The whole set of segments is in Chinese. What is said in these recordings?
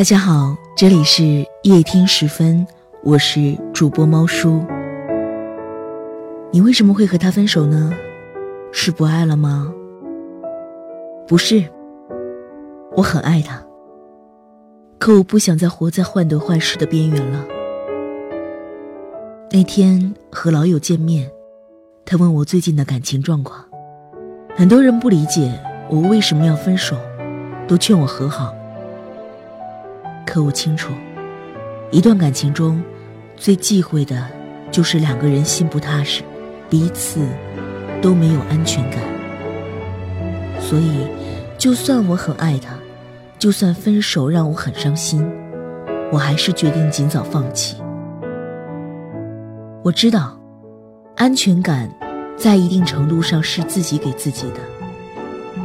大家好，这里是夜听时分，我是主播猫叔。你为什么会和他分手呢？是不爱了吗？不是，我很爱他，可我不想再活在患得患失的边缘了。那天和老友见面，他问我最近的感情状况，很多人不理解我为什么要分手，都劝我和好。可我清楚，一段感情中，最忌讳的，就是两个人心不踏实，彼此都没有安全感。所以，就算我很爱他，就算分手让我很伤心，我还是决定尽早放弃。我知道，安全感，在一定程度上是自己给自己的。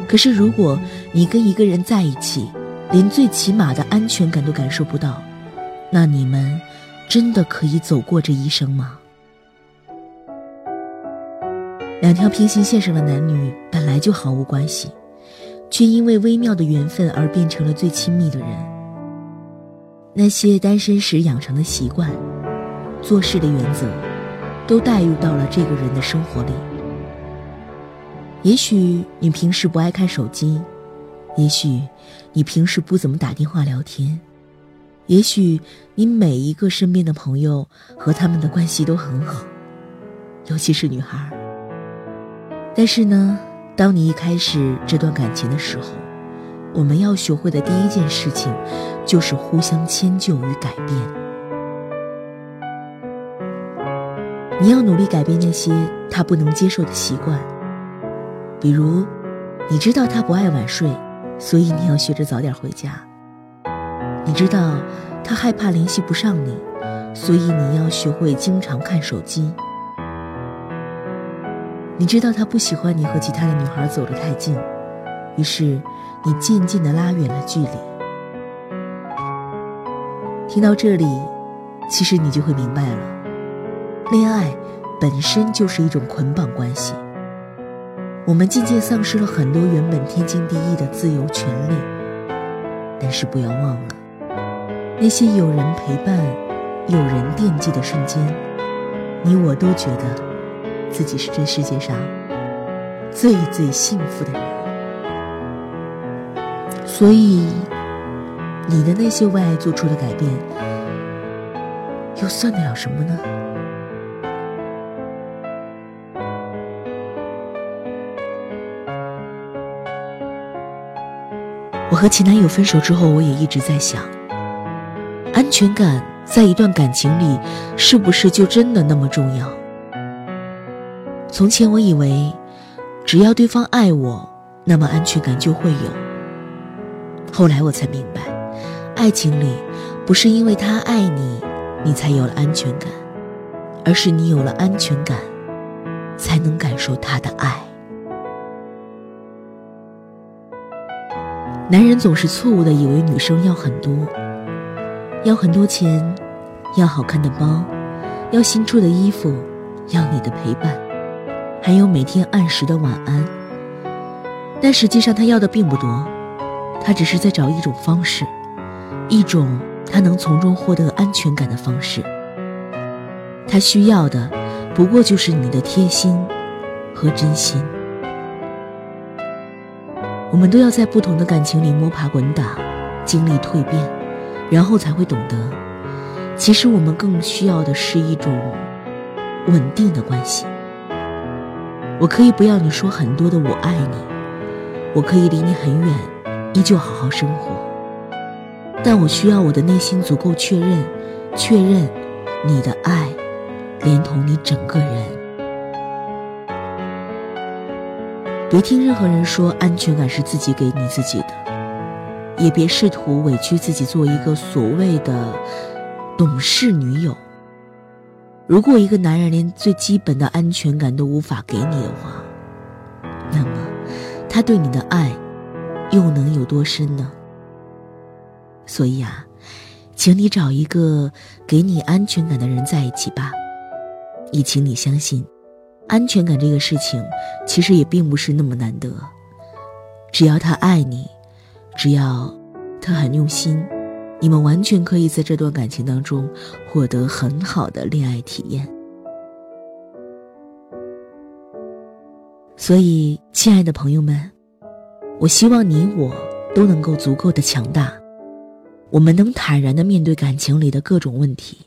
可是，如果你跟一个人在一起，连最起码的安全感都感受不到，那你们真的可以走过这一生吗？两条平行线上的男女本来就毫无关系，却因为微妙的缘分而变成了最亲密的人。那些单身时养成的习惯、做事的原则，都带入到了这个人的生活里。也许你平时不爱看手机。也许你平时不怎么打电话聊天，也许你每一个身边的朋友和他们的关系都很好，尤其是女孩。但是呢，当你一开始这段感情的时候，我们要学会的第一件事情，就是互相迁就与改变。你要努力改变那些他不能接受的习惯，比如，你知道他不爱晚睡。所以你要学着早点回家。你知道他害怕联系不上你，所以你要学会经常看手机。你知道他不喜欢你和其他的女孩走得太近，于是你渐渐的拉远了距离。听到这里，其实你就会明白了，恋爱本身就是一种捆绑关系。我们渐渐丧失了很多原本天经地义的自由权利，但是不要忘了，那些有人陪伴、有人惦记的瞬间，你我都觉得自己是这世界上最最幸福的人。所以，你的那些为爱做出的改变，又算得了什么呢？我和前男友分手之后，我也一直在想，安全感在一段感情里是不是就真的那么重要？从前我以为，只要对方爱我，那么安全感就会有。后来我才明白，爱情里不是因为他爱你，你才有了安全感，而是你有了安全感，才能感受他的男人总是错误的以为女生要很多，要很多钱，要好看的包，要新出的衣服，要你的陪伴，还有每天按时的晚安。但实际上他要的并不多，他只是在找一种方式，一种他能从中获得安全感的方式。他需要的不过就是你的贴心和真心。我们都要在不同的感情里摸爬滚打，经历蜕变，然后才会懂得，其实我们更需要的是一种稳定的关系。我可以不要你说很多的“我爱你”，我可以离你很远，依旧好好生活，但我需要我的内心足够确认，确认你的爱，连同你整个人。别听任何人说安全感是自己给你自己的，也别试图委屈自己做一个所谓的懂事女友。如果一个男人连最基本的安全感都无法给你的话，那么他对你的爱又能有多深呢？所以啊，请你找一个给你安全感的人在一起吧，也请你相信。安全感这个事情，其实也并不是那么难得。只要他爱你，只要他很用心，你们完全可以在这段感情当中获得很好的恋爱体验。所以，亲爱的朋友们，我希望你我都能够足够的强大，我们能坦然的面对感情里的各种问题，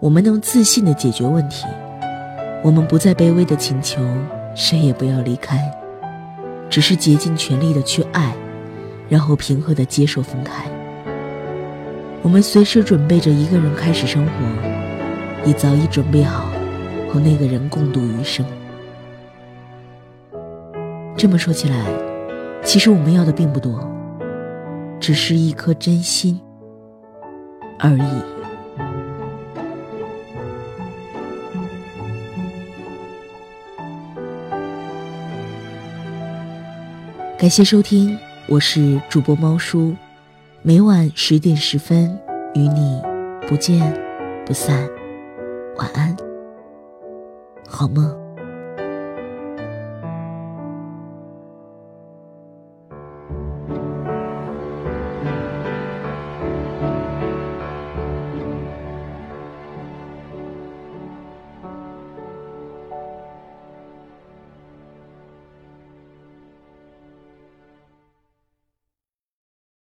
我们能自信的解决问题，我们不再卑微的请求谁也不要离开，只是竭尽全力的去爱，然后平和的接受分开。我们随时准备着一个人开始生活，也早已准备好和那个人共度余生。这么说起来，其实我们要的并不多，只是一颗真心而已。感谢收听，我是主播猫叔。每晚十点十分，与你不见不散。晚安，好梦。